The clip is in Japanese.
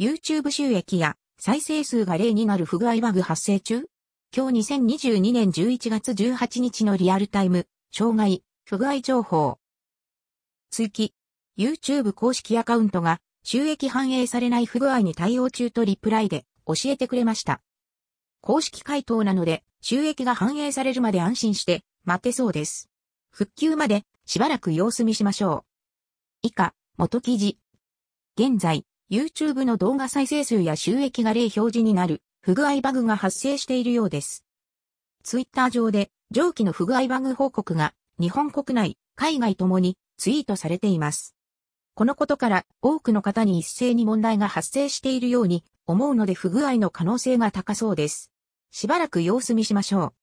YouTube 収益や再生数が例になる不具合バグ発生中？今日2022年11月18日のリアルタイム、障害、不具合情報。追記、YouTube 公式アカウントが収益反映されない不具合に対応中とリプライで教えてくれました。公式回答なので収益が反映されるまで安心して待てそうです。復旧までしばらく様子見しましょう。以下、元記事。現在、YouTube の動画再生数や収益が例表示になる不具合バグが発生しているようです。ツイッター上で上記の不具合バグ報告が日本国内、海外ともにツイートされています。このことから多くの方に一斉に問題が発生しているように思うので不具合の可能性が高そうです。しばらく様子見しましょう。